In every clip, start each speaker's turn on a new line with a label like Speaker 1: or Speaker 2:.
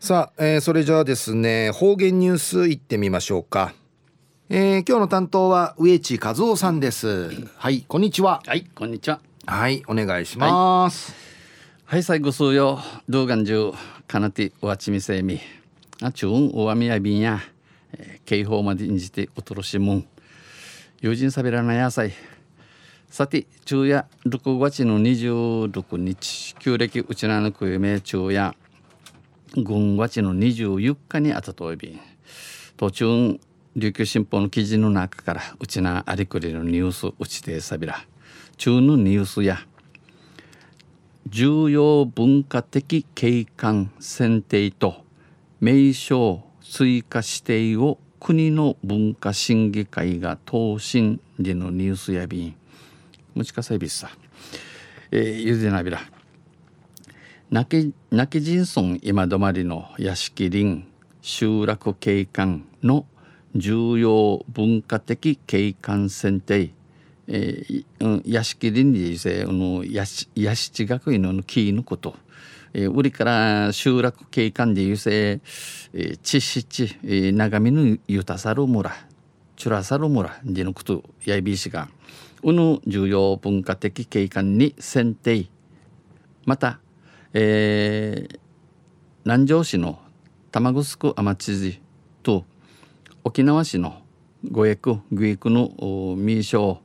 Speaker 1: さあ、えー、それじゃあですね方言ニュースいってみましょうか、えー、今日の担当は植地和夫さんです。はいこんにちは。
Speaker 2: はいこんにちは。
Speaker 1: はいお願いします、
Speaker 2: はい、はい、最後数よ。動画中かなておわちみせみ。あちゅんおわみやびんや、えー、警報までにじておとろしもん。友人さびらな野菜。さて昼夜6月の26日旧暦うちなのくゆめ昼夜軍月の24日にあたといびん途中琉球新報の記事の中からうちなありくりのニュースうちてさびら。中のニュースや重要文化的景観選定と名称追加指定を国の文化審議会が答申でのニュースやびん。もしかさびさ。えー、ゆでなびら。亡き亡き人村今止まりの屋敷林集落景観の重要文化的景観選定。えー、屋敷林理せの屋敷学院のキーのこと、えー、売りから集落景観でいうせ、えー、地七、えー、長見のゆたさる村チュラサル村でのことやいびしがうぬ重要文化的景観に選定。また、えー、南城市の玉城天知事と沖縄市の五役グイクの名称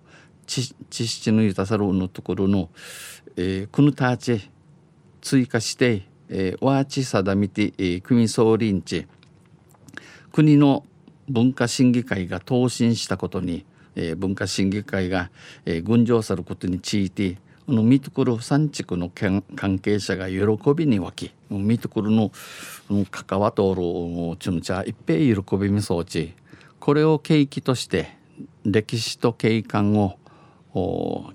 Speaker 2: 地七のゆたさるのところの、えー、くぬたち追加して、えー、ワーチ定めて、えー、組総臨地。国の文化審議会が答申したことに、えー、文化審議会が、えー、群青さることについてこのミトクル産地区の関係者が喜びに沸きミトクルの関わとおるチュンチャ一平喜びみそうちこれを契機として歴史と景観を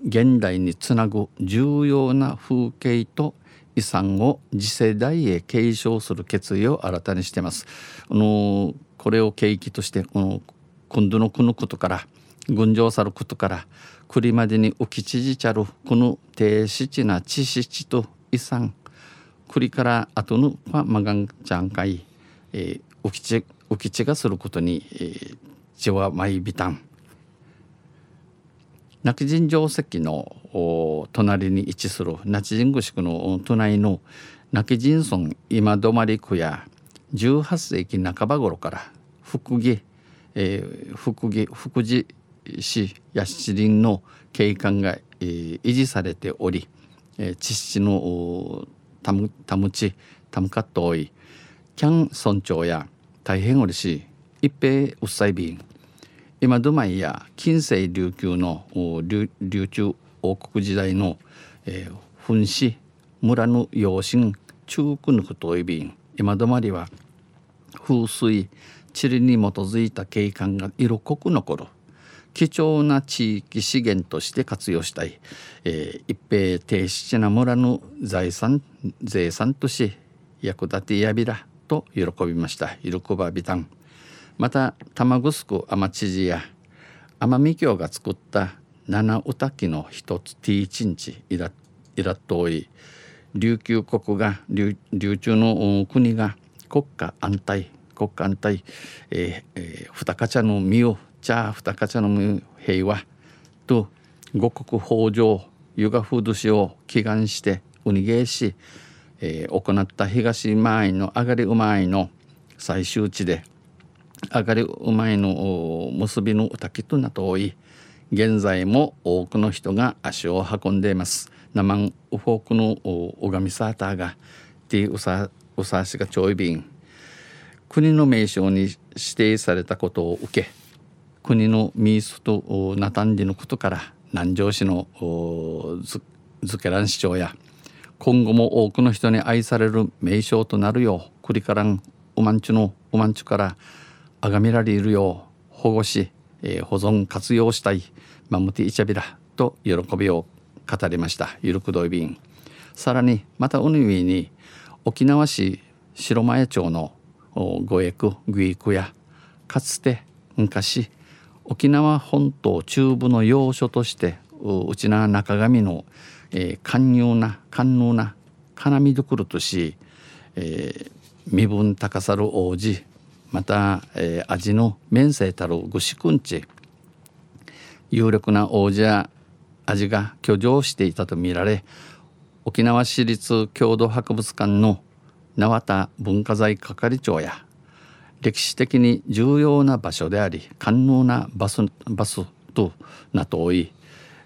Speaker 2: 現代につなぐ重要な風景と遺産を次世代へ継承する決意を新たにしています。あのこれを契機としてこの今度のこのことから群青さることから栗までに浮きちじちゃるこの低質な知識と遺産。栗から後のマガンちゃんかい、えー、浮きち浮きちがすることに、えー、血は舞びたん。亡き人定石の隣に位置する那智人宮宿の隣の亡き人村今泊区や18世紀半ば頃から福木、えー、福木福寺市や七輪の景観が、えー、維持されており、えー、地質のたむたむちたむかっとおいキャン村長や大変おりし一平うっさいびん今ドマイや近世琉球の琉球王国時代の、えー、噴死村の養親中区のこといびん今止まりは風水地理に基づいた景観が色濃く残る。貴重な地域資源として活用したい、えー、一平低質な村の財産税産とし役立てやびらと喜びました。喜ばびたん。また玉城天知事や奄美京が作った七歌記の一つ T チンチイライラットい。琉球国が琉球の国が国家安泰国家安泰、えーえー、二かの実を茶二かの平和と五国豊穣湯が風土を祈願してうにげし、えー、行った東前の上がり馬いの最終地で上がり馬いの結びの滝となとおい現在も多くの人が足を運んでいます生んウフォークの拝みサーターがティウサウサシがちょいびん国の名称に指定されたことを受け国のミースとナタンディのことから南城市のズケラン市長や今後も多くの人に愛される名称となるようクリカランウマンチュのウマンチュから崇められるよう保護し、えー、保存活用したいマムティイチャビラと喜びを語りましたゆるくどいびん。さらにまたウニウィに沖縄市白前町の五役グイクやかつて昔沖縄本島中部の要所としてうちな中上の、えー、寛容な寛容な金見どころとし、えー、身分高さる王子また、えー、味の面生たるぐしくんち有力な王者や味が居城していたとみられ沖縄市立郷土博物館の縄田文化財係長や歴史的に重要な場所であり寛能なバスバスとなとおい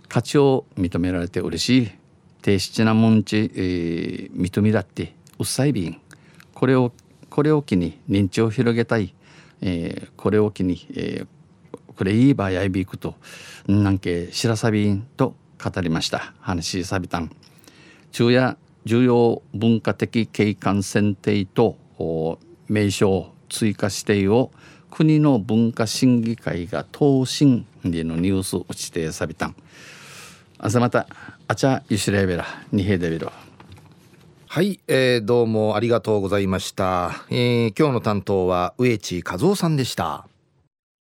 Speaker 2: 価値を認められて嬉しい低質なもんち、えー、認めだってうっさいびん。これをこれを機に認知を広げたい、えー、これを機に、えー、これいい場合やいびくとなんけしらさびんと語りました。話さびたん。昼夜重要文化的景観選定と名称。追加指定を国の文化審議会が答申でのニュース打ちてさびたん。あざまたあちゃゆしれべらにへでべろ。
Speaker 1: はい、えー、どうもありがとうございました、えー、今日の担当は植地和夫さんでした。